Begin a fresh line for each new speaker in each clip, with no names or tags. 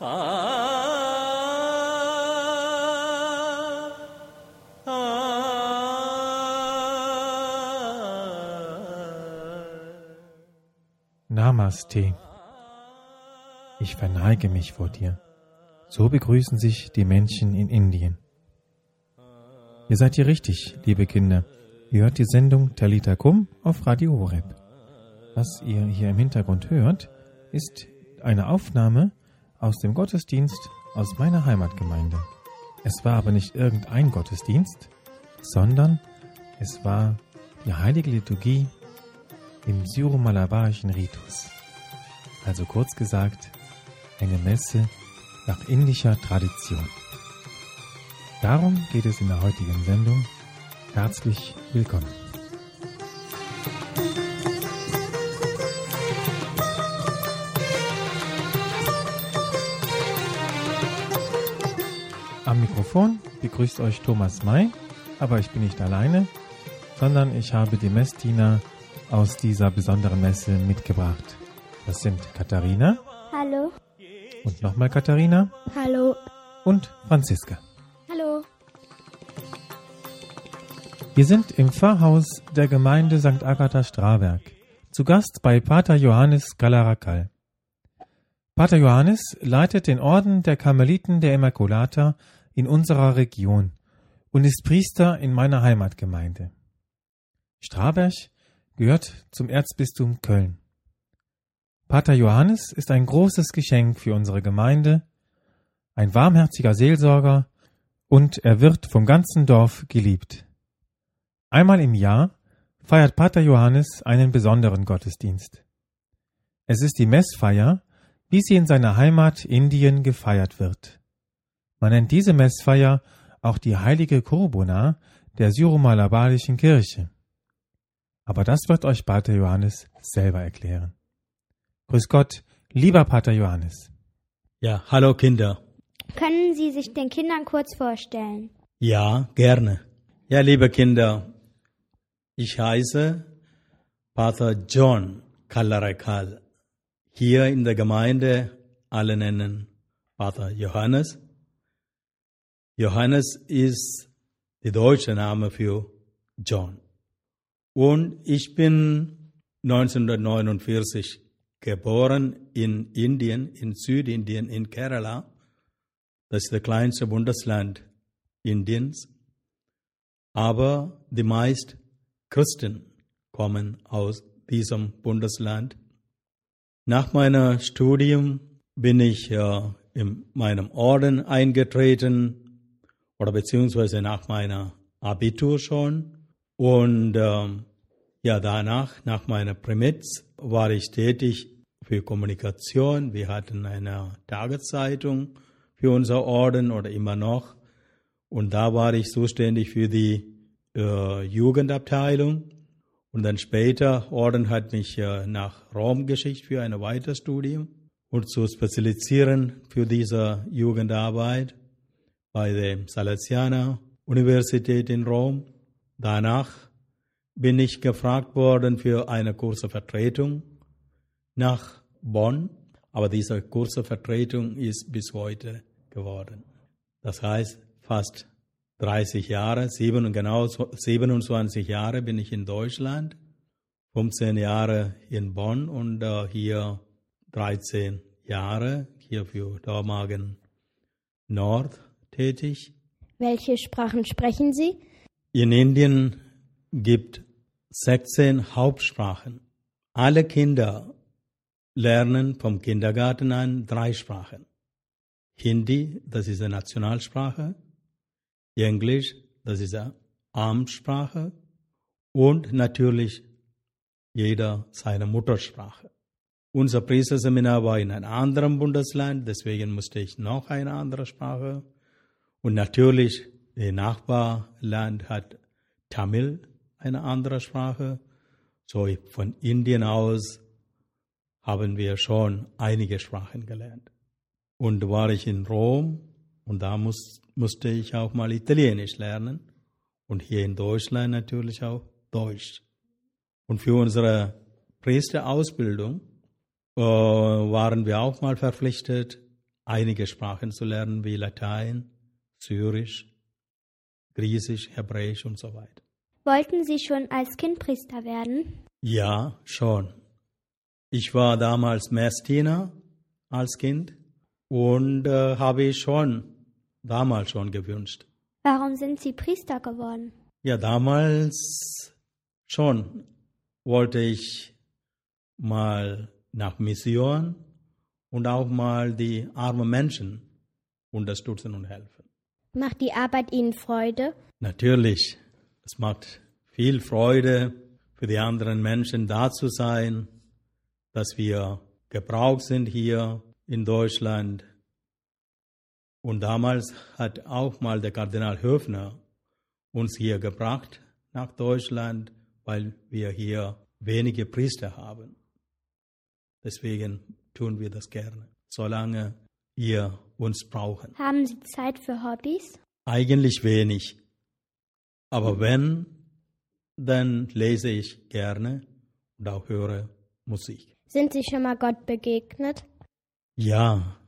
Namaste. Ich verneige mich vor dir. So begrüßen sich die Menschen in Indien. Ihr seid hier richtig, liebe Kinder. Ihr hört die Sendung Talita Kum auf Radio Horeb. Was ihr hier im Hintergrund hört, ist eine Aufnahme aus dem Gottesdienst aus meiner Heimatgemeinde. Es war aber nicht irgendein Gottesdienst, sondern es war die heilige Liturgie im syromalabarischen Ritus. Also kurz gesagt, eine Messe nach indischer Tradition. Darum geht es in der heutigen Sendung. Herzlich willkommen. Mikrofon begrüßt euch Thomas May, aber ich bin nicht alleine, sondern ich habe die Messdiener aus dieser besonderen Messe mitgebracht. Das sind Katharina.
Hallo.
Und nochmal Katharina.
Hallo.
Und Franziska.
Hallo.
Wir sind im Pfarrhaus der Gemeinde St. Agatha Strawerk. Zu Gast bei Pater Johannes Galarakal. Pater Johannes leitet den Orden der Karmeliten der Immaculata in unserer Region und ist Priester in meiner Heimatgemeinde. Straberg gehört zum Erzbistum Köln. Pater Johannes ist ein großes Geschenk für unsere Gemeinde, ein warmherziger Seelsorger und er wird vom ganzen Dorf geliebt. Einmal im Jahr feiert Pater Johannes einen besonderen Gottesdienst. Es ist die Messfeier, wie sie in seiner Heimat Indien gefeiert wird. Man nennt diese Messfeier auch die heilige Kurbuna der syromalabarischen Kirche. Aber das wird euch Pater Johannes selber erklären. Grüß Gott, lieber Pater Johannes.
Ja, hallo Kinder.
Können Sie sich den Kindern kurz vorstellen?
Ja, gerne. Ja, liebe Kinder, ich heiße Pater John Kallarakal. Hier in der Gemeinde alle nennen Pater Johannes. Johannes ist der deutsche Name für John. Und ich bin 1949 geboren in Indien, in Südindien, in Kerala. Das ist das kleinste Bundesland Indiens. Aber die meisten Christen kommen aus diesem Bundesland. Nach meinem Studium bin ich äh, in meinem Orden eingetreten oder beziehungsweise nach meiner Abitur schon. Und äh, ja, danach, nach meiner Primitz, war ich tätig für Kommunikation. Wir hatten eine Tageszeitung für unser Orden oder immer noch. Und da war ich zuständig für die äh, Jugendabteilung. Und dann später, Orden hat mich äh, nach Rom geschickt für ein Weiterstudium und zu spezialisieren für diese Jugendarbeit bei der Salesianer Universität in Rom. Danach bin ich gefragt worden für eine kurze Vertretung nach Bonn, aber diese kurze Vertretung ist bis heute geworden. Das heißt, fast 30 Jahre, sieben, genau 27 Jahre bin ich in Deutschland, 15 Jahre in Bonn und uh, hier 13 Jahre hier für Dormagen Nord tätig.
Welche Sprachen sprechen Sie?
In Indien gibt 16 Hauptsprachen. Alle Kinder lernen vom Kindergarten an drei Sprachen. Hindi, das ist eine Nationalsprache. Englisch, das ist eine Amtssprache. Und natürlich jeder seine Muttersprache. Unser Priesterseminar war in einem anderen Bundesland, deswegen musste ich noch eine andere Sprache. Und natürlich, das Nachbarland hat Tamil eine andere Sprache. So von Indien aus haben wir schon einige Sprachen gelernt. Und war ich in Rom und da muss, musste ich auch mal Italienisch lernen und hier in Deutschland natürlich auch Deutsch. Und für unsere Priesterausbildung äh, waren wir auch mal verpflichtet, einige Sprachen zu lernen wie Latein, Syrisch, Griechisch, Hebräisch und so weiter.
Wollten Sie schon als Kind Priester werden?
Ja, schon. Ich war damals Messdiener als Kind und äh, habe ich schon damals schon gewünscht.
Warum sind Sie Priester geworden?
Ja, damals schon wollte ich mal nach Mission und auch mal die armen Menschen unterstützen und helfen.
Macht die Arbeit Ihnen Freude?
Natürlich, es macht viel Freude für die anderen Menschen da zu sein, dass wir gebraucht sind hier in Deutschland. Und damals hat auch mal der Kardinal Höfner uns hier gebracht nach Deutschland, weil wir hier wenige Priester haben. Deswegen tun wir das gerne, solange ihr uns brauchen.
Haben Sie Zeit für Hobbys?
Eigentlich wenig. Aber wenn, dann lese ich gerne und auch höre Musik.
Sind Sie schon mal Gott begegnet?
Ja,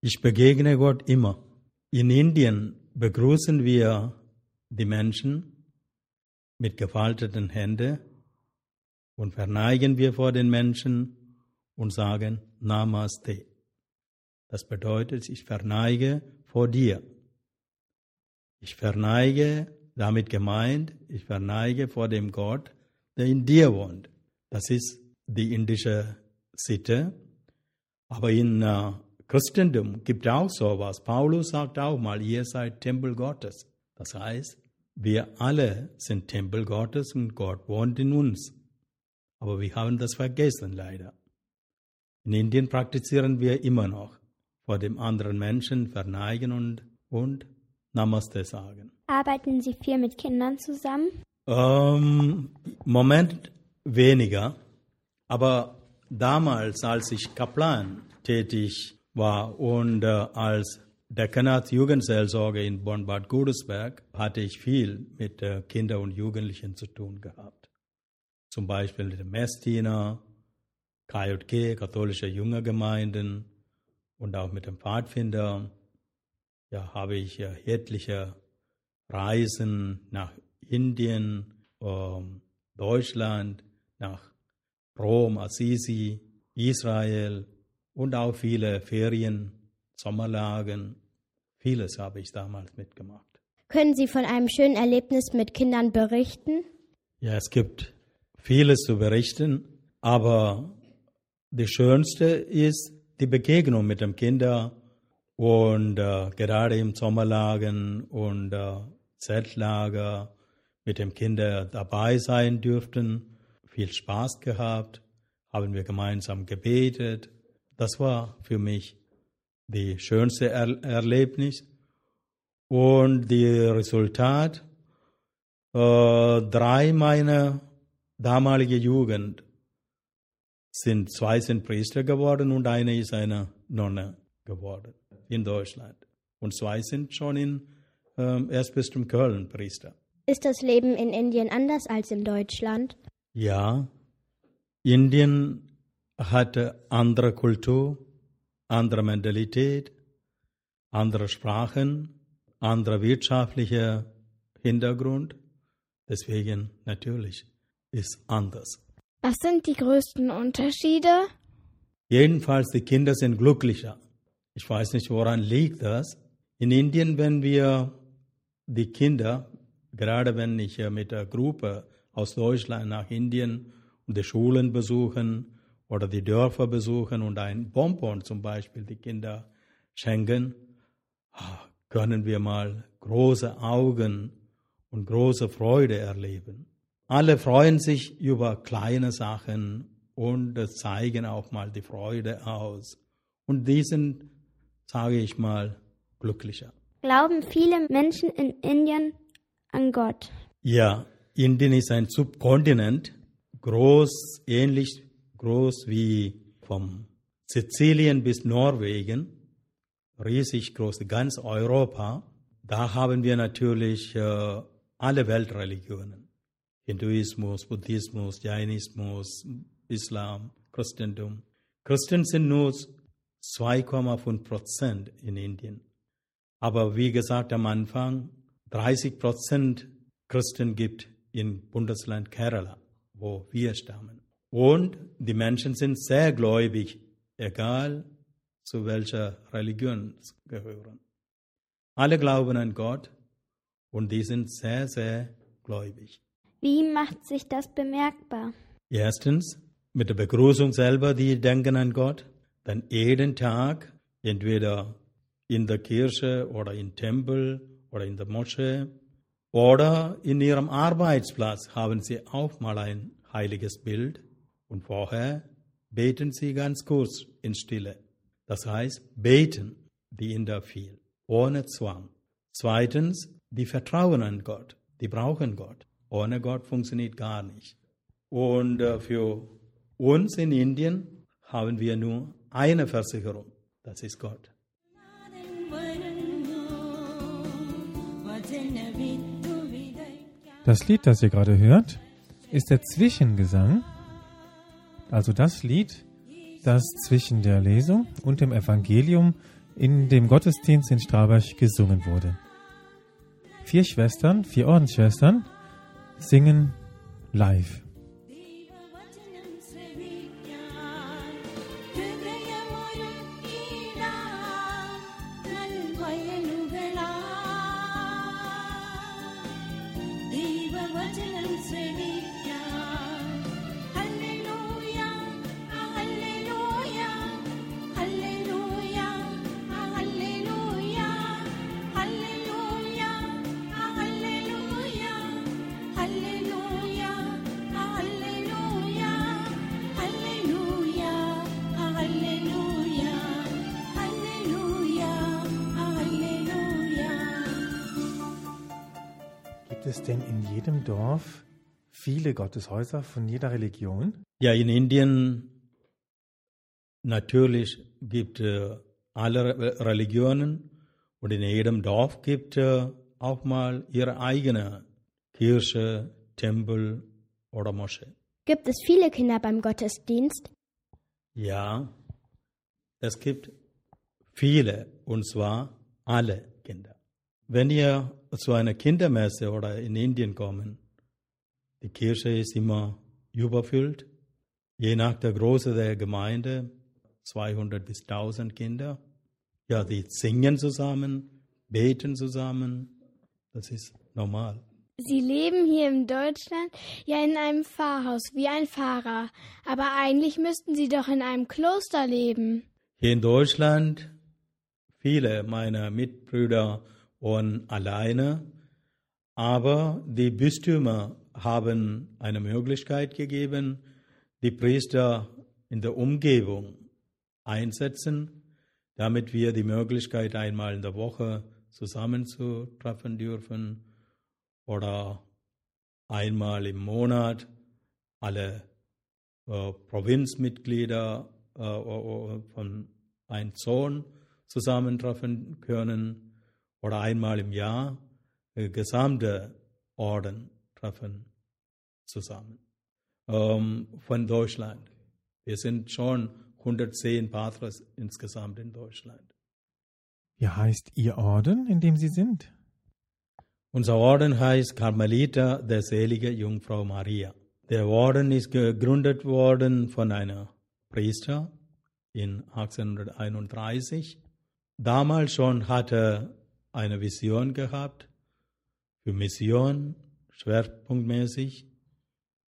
ich begegne Gott immer. In Indien begrüßen wir die Menschen mit gefalteten Händen und verneigen wir vor den Menschen und sagen Namaste. Das bedeutet, ich verneige vor dir. Ich verneige, damit gemeint, ich verneige vor dem Gott, der in dir wohnt. Das ist die indische Sitte. Aber in äh, Christentum gibt es auch sowas. Paulus sagt auch mal, ihr seid Tempel Gottes. Das heißt, wir alle sind Tempel Gottes und Gott wohnt in uns. Aber wir haben das vergessen leider. In Indien praktizieren wir immer noch vor dem anderen Menschen verneigen und, und Namaste sagen.
Arbeiten Sie viel mit Kindern zusammen?
Ähm, Moment weniger, aber damals, als ich Kaplan tätig war und äh, als Dekanat Jugendseelsorge in Bonn-Bad Godesberg hatte ich viel mit äh, Kindern und Jugendlichen zu tun gehabt. Zum Beispiel mit dem Messdiener, KJG, katholische Jüngergemeinden und auch mit dem Pfadfinder. Ja, habe ich ja etliche Reisen nach Indien, ähm, Deutschland, nach Rom, Assisi, Israel und auch viele Ferien, Sommerlagen. Vieles habe ich damals mitgemacht.
Können Sie von einem schönen Erlebnis mit Kindern berichten?
Ja, es gibt vieles zu berichten, aber das Schönste ist die Begegnung mit dem Kinder und äh, gerade im Sommerlagen und äh, Zeltlager mit dem Kinder dabei sein dürften. Viel Spaß gehabt, haben wir gemeinsam gebetet. Das war für mich die schönste er Erlebnis. Und das Resultat, äh, drei meiner damalige Jugend sind, zwei sind Priester geworden und eine ist eine Nonne geworden in Deutschland. Und zwei sind schon in ähm, Erzbistum Köln Priester.
Ist das Leben in Indien anders als in Deutschland?
Ja, Indien hatte andere Kultur, andere Mentalität, andere Sprachen, anderer wirtschaftlicher Hintergrund. Deswegen natürlich ist anders.
Was sind die größten Unterschiede?
Jedenfalls die Kinder sind glücklicher. Ich weiß nicht, woran liegt das. In Indien, wenn wir die Kinder, gerade wenn ich mit der Gruppe aus Deutschland nach Indien und die Schulen besuchen oder die Dörfer besuchen und ein Bonbon zum Beispiel die Kinder schenken, ah, können wir mal große Augen und große Freude erleben. Alle freuen sich über kleine Sachen und zeigen auch mal die Freude aus. Und die sind, sage ich mal, glücklicher.
Glauben viele Menschen in Indien an Gott?
Ja, Indien ist ein Subkontinent, groß, ähnlich groß wie vom Sizilien bis Norwegen, riesig groß, ganz Europa. Da haben wir natürlich äh, alle Weltreligionen. Hinduismus, Buddhismus, Jainismus, Islam, Christentum. Christen sind nur 2,5 Prozent in Indien. Aber wie gesagt am Anfang, 30 Prozent Christen gibt im Bundesland Kerala, wo wir stammen. Und die Menschen sind sehr gläubig, egal zu welcher Religion sie gehören. Alle glauben an Gott und die sind sehr, sehr gläubig.
Wie macht sich das bemerkbar?
Erstens, mit der Begrüßung selber, die denken an Gott. Dann jeden Tag, entweder in der Kirche oder im Tempel oder in der Moschee oder in ihrem Arbeitsplatz haben sie auch mal ein heiliges Bild und vorher beten sie ganz kurz in Stille. Das heißt, beten die Inder viel, ohne Zwang. Zweitens, die vertrauen an Gott, die brauchen Gott. Ohne Gott funktioniert gar nicht. Und äh, für uns in Indien haben wir nur eine Versicherung, das ist Gott.
Das Lied, das ihr gerade hört, ist der Zwischengesang, also das Lied, das zwischen der Lesung und dem Evangelium in dem Gottesdienst in Strabach gesungen wurde. Vier Schwestern, vier Ordensschwestern singen live. Es denn in jedem Dorf viele Gotteshäuser von jeder Religion?
Ja, in Indien natürlich gibt äh, alle Re- Religionen und in jedem Dorf gibt äh, auch mal ihre eigene Kirche, Tempel oder Moschee.
Gibt es viele Kinder beim Gottesdienst?
Ja, es gibt viele und zwar alle Kinder. Wenn ihr zu einer Kindermesse oder in Indien kommen, die Kirche ist immer überfüllt, je nach der Größe der Gemeinde, 200 bis 1000 Kinder. Ja, die singen zusammen, beten zusammen, das ist normal.
Sie leben hier in Deutschland ja in einem Pfarrhaus wie ein Pfarrer, aber eigentlich müssten Sie doch in einem Kloster leben.
Hier in Deutschland, viele meiner Mitbrüder wohnen alleine, aber die Bistümer haben eine Möglichkeit gegeben, die Priester in der Umgebung einsetzen, damit wir die Möglichkeit einmal in der Woche zusammenzutreffen dürfen oder einmal im Monat alle äh, Provinzmitglieder äh, von einem Sohn zusammentreffen können oder einmal im Jahr äh, gesamte Orden treffen zusammen ähm, von Deutschland. Wir sind schon 110 Patres insgesamt in Deutschland.
Wie heißt Ihr Orden, in dem Sie sind?
Unser Orden heißt Karmeliter der selige Jungfrau Maria. Der Orden ist gegründet worden von einer Priester in 1831. Damals schon hatte eine Vision gehabt für Mission, schwerpunktmäßig,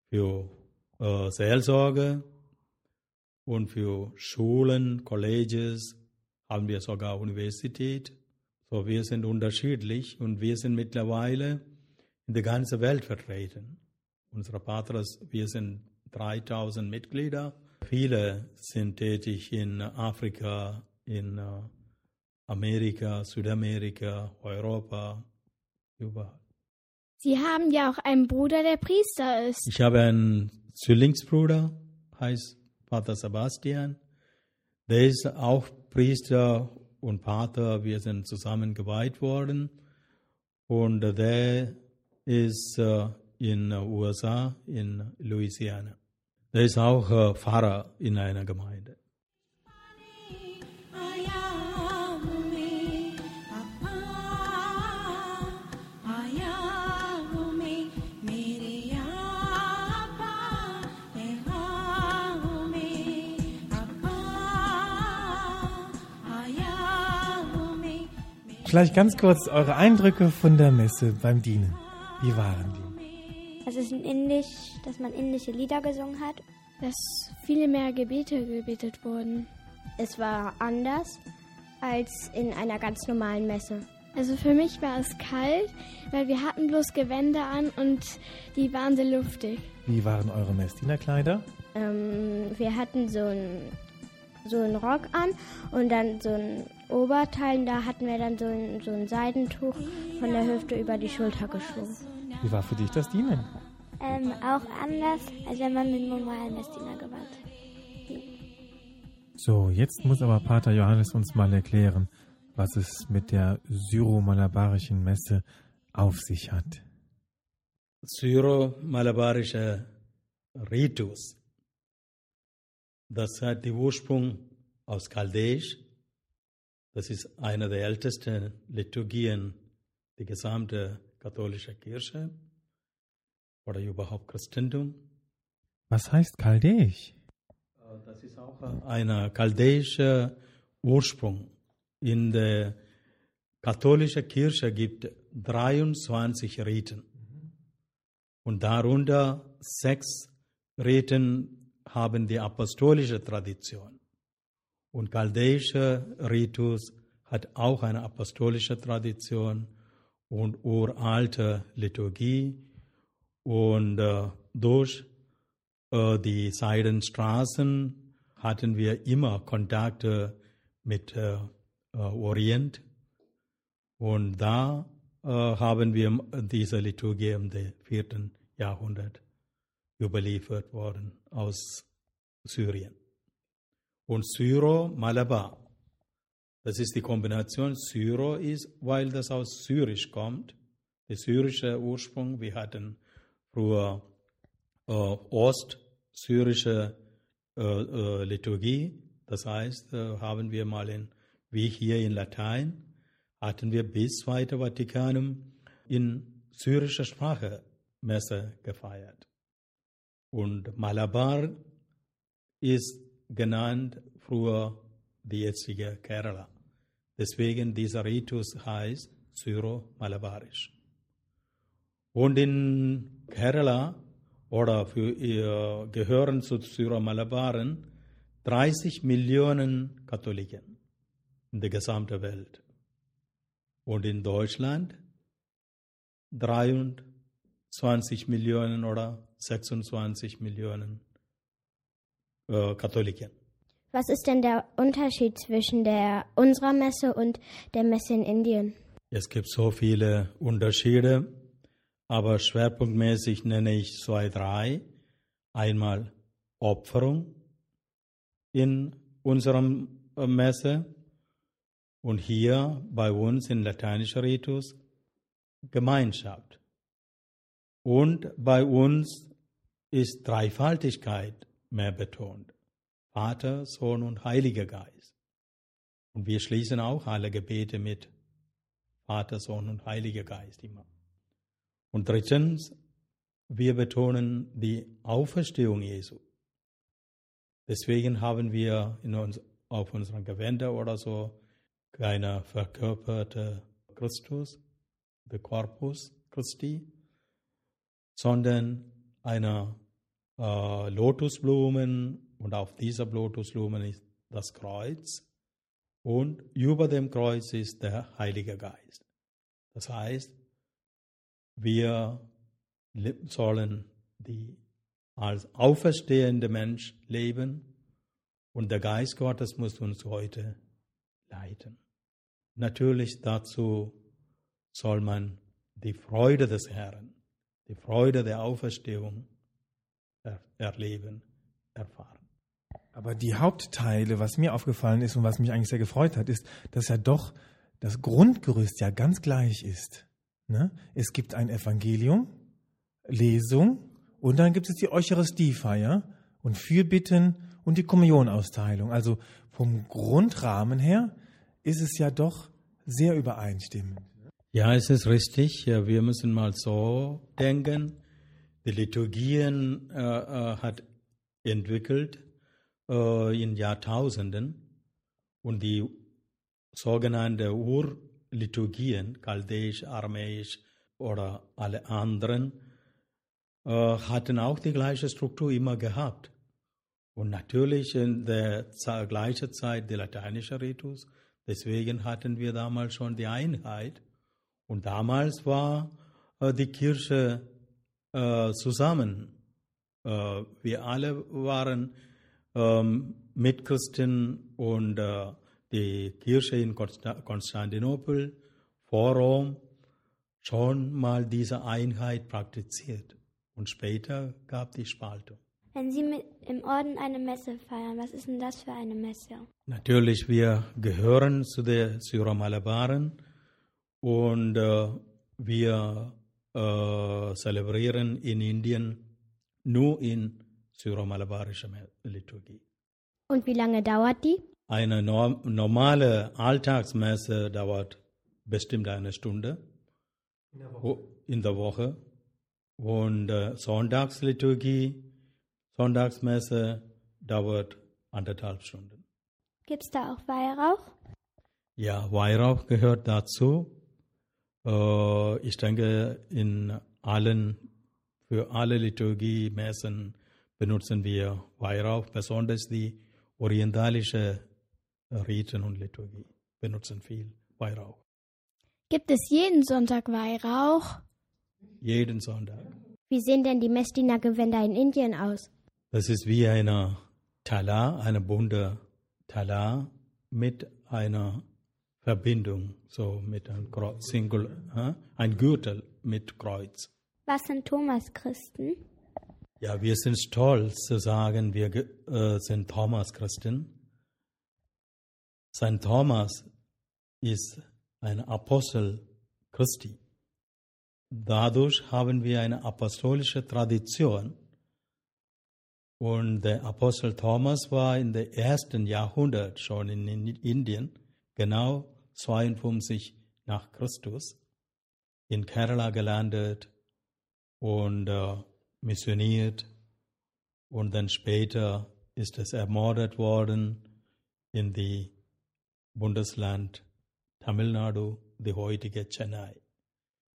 für äh, Seelsorge und für Schulen, Colleges, haben wir sogar Universität. So, wir sind unterschiedlich und wir sind mittlerweile in der ganzen Welt vertreten. Unsere Patras, wir sind 3000 Mitglieder. Viele sind tätig in Afrika, in äh, Amerika, Südamerika, Europa, überall.
Sie haben ja auch einen Bruder, der Priester ist.
Ich habe einen Zwillingsbruder, heißt Pater Sebastian. Der ist auch Priester und Pater. Wir sind zusammen geweiht worden. Und der ist äh, in den USA, in Louisiana. Der ist auch äh, Pfarrer in einer Gemeinde.
Vielleicht ganz kurz eure Eindrücke von der Messe beim Dienen. Wie waren die?
Das ist in Indisch, dass man indische Lieder gesungen hat.
Dass viele mehr Gebete gebetet wurden.
Es war anders als in einer ganz normalen Messe.
Also für mich war es kalt, weil wir hatten bloß Gewänder an und die waren sehr luftig.
Wie waren eure Messdienerkleider?
Ähm, wir hatten so einen so einen Rock an und dann so ein Oberteil. Und da hatten wir dann so ein, so ein Seidentuch von der Hüfte über die Schulter geschwungen.
Wie war für dich das Dienen?
Ähm, auch anders, als wenn man mit normalen Messdienergewand.
So, jetzt muss aber Pater Johannes uns mal erklären, was es mit der syro-malabarischen Messe auf sich hat.
Syro-malabarische Ritus. Das hat den Ursprung aus Chaldäisch. Das ist eine der ältesten Liturgien der gesamten katholischen Kirche oder überhaupt Christentum.
Was heißt Chaldäisch?
Das ist auch ein chaldäischer Ursprung. In der katholischen Kirche gibt 23 Riten. Und darunter sechs Riten haben die apostolische Tradition. Und chaldäischer Ritus hat auch eine apostolische Tradition und uralte Liturgie. Und äh, durch äh, die Seidenstraßen hatten wir immer Kontakte mit äh, äh, Orient. Und da äh, haben wir diese Liturgie im vierten Jahrhundert überliefert worden aus Syrien. Und Syro, Malabar. Das ist die Kombination. Syro ist, weil das aus Syrisch kommt, der syrische Ursprung. Wir hatten früher äh, ostsyrische äh, äh, Liturgie. Das heißt, äh, haben wir mal in, wie hier in Latein, hatten wir bis Zweite Vatikanum in syrischer Sprache Messe gefeiert. Und Malabar ist genannt früher die jetzige Kerala. Deswegen dieser Ritus heißt Syro-Malabarisch. Und in Kerala oder für ihr gehören zu Syro-Malabaren 30 Millionen Katholiken in der gesamten Welt. Und in Deutschland 23 Millionen oder 26 Millionen äh, Katholiken.
Was ist denn der Unterschied zwischen der unserer Messe und der Messe in Indien?
Es gibt so viele Unterschiede, aber schwerpunktmäßig nenne ich zwei, drei. Einmal Opferung in unserem äh, Messe und hier bei uns in lateinischer Ritus Gemeinschaft. Und bei uns ist Dreifaltigkeit mehr betont. Vater, Sohn und Heiliger Geist. Und wir schließen auch alle Gebete mit Vater, Sohn und Heiliger Geist immer. Und drittens, wir betonen die Auferstehung Jesu. Deswegen haben wir in uns, auf unseren Gewänder oder so keine verkörperte Christus, der Corpus Christi, sondern eine äh, Lotusblumen und auf dieser Lotusblumen ist das Kreuz und über dem Kreuz ist der Heilige Geist. Das heißt, wir le- sollen die als auferstehende Mensch leben und der Geist Gottes muss uns heute leiten. Natürlich dazu soll man die Freude des Herrn, die Freude der Auferstehung er erleben, erfahren.
Aber die Hauptteile, was mir aufgefallen ist und was mich eigentlich sehr gefreut hat, ist, dass ja doch das Grundgerüst ja ganz gleich ist. Ne? Es gibt ein Evangelium, Lesung und dann gibt es die Eucharistiefeier und Fürbitten und die Kommunionausteilung. Also vom Grundrahmen her ist es ja doch sehr übereinstimmend.
Ja, es ist richtig. Ja, wir müssen mal so denken. Die Liturgien äh, äh, hat entwickelt äh, in Jahrtausenden und die sogenannte Liturgien, Chaldäisch, Aramäisch oder alle anderen, äh, hatten auch die gleiche Struktur immer gehabt. Und natürlich in der gleichen Zeit der lateinische Ritus. Deswegen hatten wir damals schon die Einheit. Und damals war äh, die Kirche äh, zusammen. Äh, wir alle waren ähm, Mitchristen und äh, die Kirche in Konsta Konstantinopel vor Rom schon mal diese Einheit praktiziert. Und später gab die Spaltung.
Wenn Sie mit im Orden eine Messe feiern, was ist denn das für eine Messe?
Natürlich, wir gehören zu der Syromalabaren und äh, wir äh, zelebrieren in Indien nur in syromalabarischer Liturgie.
Und wie lange dauert die?
Eine norm normale Alltagsmesse dauert bestimmt eine Stunde Wo- in der Woche und äh, Sonntagsliturgie, Sonntagsmesse dauert anderthalb Stunden.
Gibt es da auch Weihrauch?
Ja, Weihrauch gehört dazu. Äh, ich denke, in allen, für alle Liturgie-Messen benutzen wir Weihrauch, besonders die orientalische Riten und Liturgie benutzen viel Weihrauch.
Gibt es jeden Sonntag Weihrauch?
Jeden Sonntag.
Wie sehen denn die Messdienergewänder in Indien aus?
Das ist wie eine Tala, eine bunte Tala mit einer Verbindung, so mit einem Kreuz, Single, äh, ein Gürtel mit Kreuz.
Was sind Thomas-Christen?
Ja, wir sind stolz zu sagen, wir äh, sind Thomas-Christen. St. Thomas ist ein Apostel Christi. Dadurch haben wir eine apostolische Tradition. Und der Apostel Thomas war in der ersten Jahrhundert schon in Indien, genau 52 nach Christus, in Kerala gelandet und äh, missioniert. Und dann später ist es ermordet worden in die Bundesland Tamil Nadu, die heutige Chennai.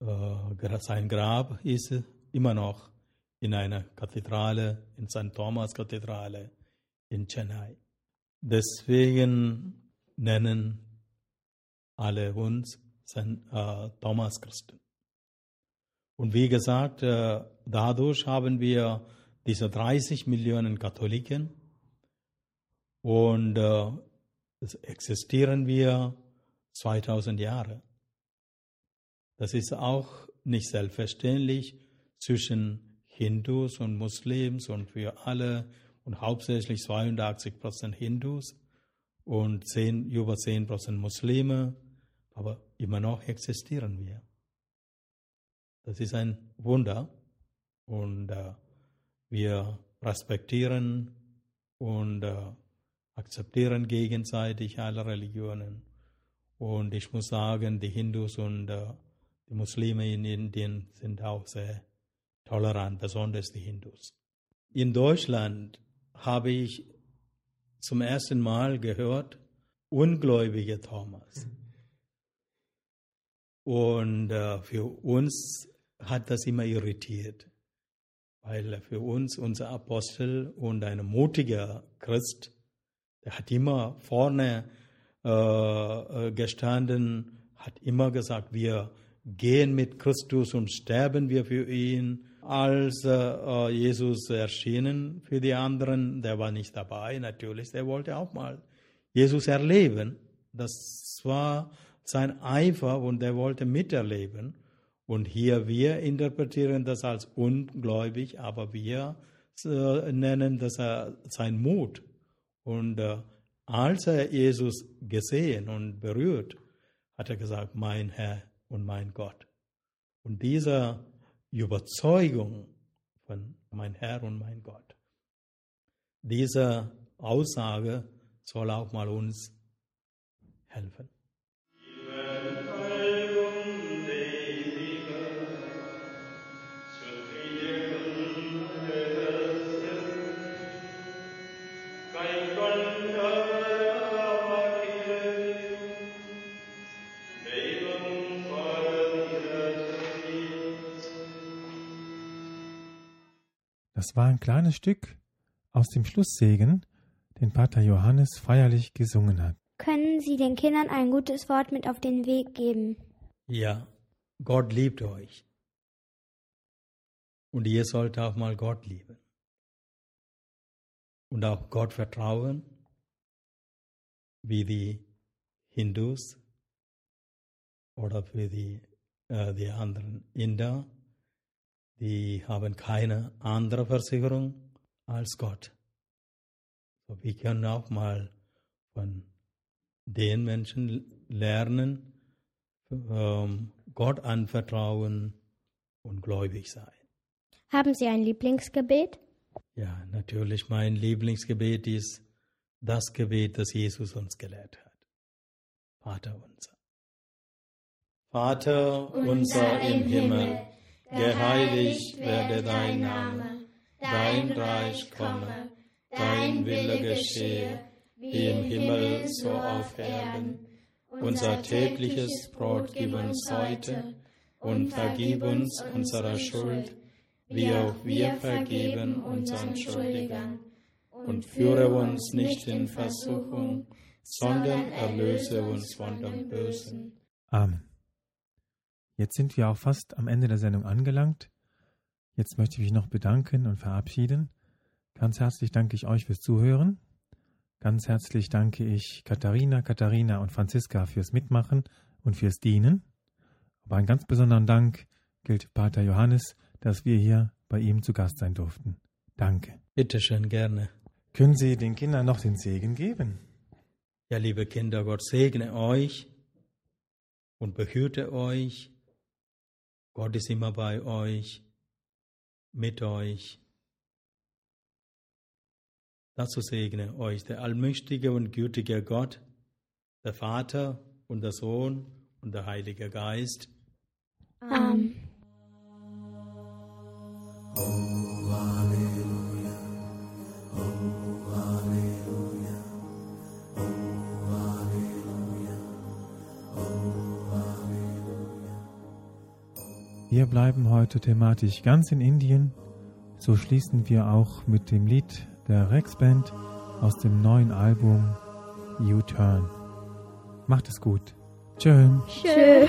Äh, sein Grab ist immer noch in einer Kathedrale, in St. Thomas Kathedrale in Chennai. Deswegen nennen alle uns St. Äh, Thomas Christen. Und wie gesagt, äh, dadurch haben wir diese 30 Millionen Katholiken und äh, existieren wir 2000 Jahre. Das ist auch nicht selbstverständlich zwischen Hindus und Muslims und für alle und hauptsächlich 82 Prozent Hindus und 10, über 10 Prozent Muslime, aber immer noch existieren wir. Das ist ein Wunder und äh, wir respektieren und äh, akzeptieren gegenseitig alle Religionen. Und ich muss sagen, die Hindus und äh, die Muslime in Indien sind auch sehr tolerant, besonders die Hindus. In Deutschland habe ich zum ersten Mal gehört, ungläubige Thomas. Und äh, für uns hat das immer irritiert, weil für uns unser Apostel und ein mutiger Christ, der hat immer vorne äh, äh, gestanden, hat immer gesagt, wir gehen mit Christus und sterben wir für ihn. Als äh, Jesus erschienen für die anderen, der war nicht dabei, natürlich, der wollte auch mal Jesus erleben. Das war sein Eifer und er wollte miterleben. Und hier wir interpretieren das als ungläubig, aber wir äh, nennen das sein Mut. Und äh, als er Jesus gesehen und berührt, hat er gesagt, mein Herr und mein Gott. Und diese Überzeugung von mein Herr und mein Gott, diese Aussage soll auch mal uns helfen.
Das war ein kleines Stück aus dem Schlusssegen, den Pater Johannes feierlich gesungen hat.
Können Sie den Kindern ein gutes Wort mit auf den Weg geben?
Ja, Gott liebt euch. Und ihr sollt auch mal Gott lieben. Und auch Gott vertrauen, wie die Hindus oder wie die, äh, die anderen Inder. Die haben keine andere Versicherung als Gott. So, wir können auch mal von den Menschen lernen, ähm, Gott anvertrauen und gläubig sein.
Haben Sie ein Lieblingsgebet?
Ja, natürlich, mein Lieblingsgebet ist das Gebet, das Jesus uns gelehrt hat. Vater unser. Vater unser im Himmel, geheiligt werde dein Name, dein Reich komme, dein Wille geschehe, wie im Himmel so auf Erden. Unser tägliches Brot gib uns heute und vergib uns unsere Schuld, wie auch wir vergeben unseren Schuldigern. Und führe uns nicht in Versuchung, sondern erlöse uns von dem Bösen.
Amen. Jetzt sind wir auch fast am Ende der Sendung angelangt. Jetzt möchte ich mich noch bedanken und verabschieden. Ganz herzlich danke ich euch fürs Zuhören. Ganz herzlich danke ich Katharina, Katharina und Franziska fürs Mitmachen und fürs Dienen. Aber einen ganz besonderen Dank gilt Pater Johannes, dass wir hier bei ihm zu Gast sein durften. Danke.
Bitteschön, gerne.
Können Sie den Kindern noch den Segen geben?
Ja, liebe Kinder, Gott segne euch und behüte euch. Gott ist immer bei euch, mit euch. Dazu segne euch der allmächtige und gütige Gott, der Vater und der Sohn und der Heilige Geist.
Amen.
Wir bleiben heute thematisch ganz in Indien. So schließen wir auch mit dem Lied der Rex Band aus dem neuen Album U-Turn. Macht es gut. Tschö.
Schön.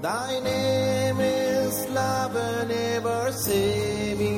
Thy name is love and ever saving.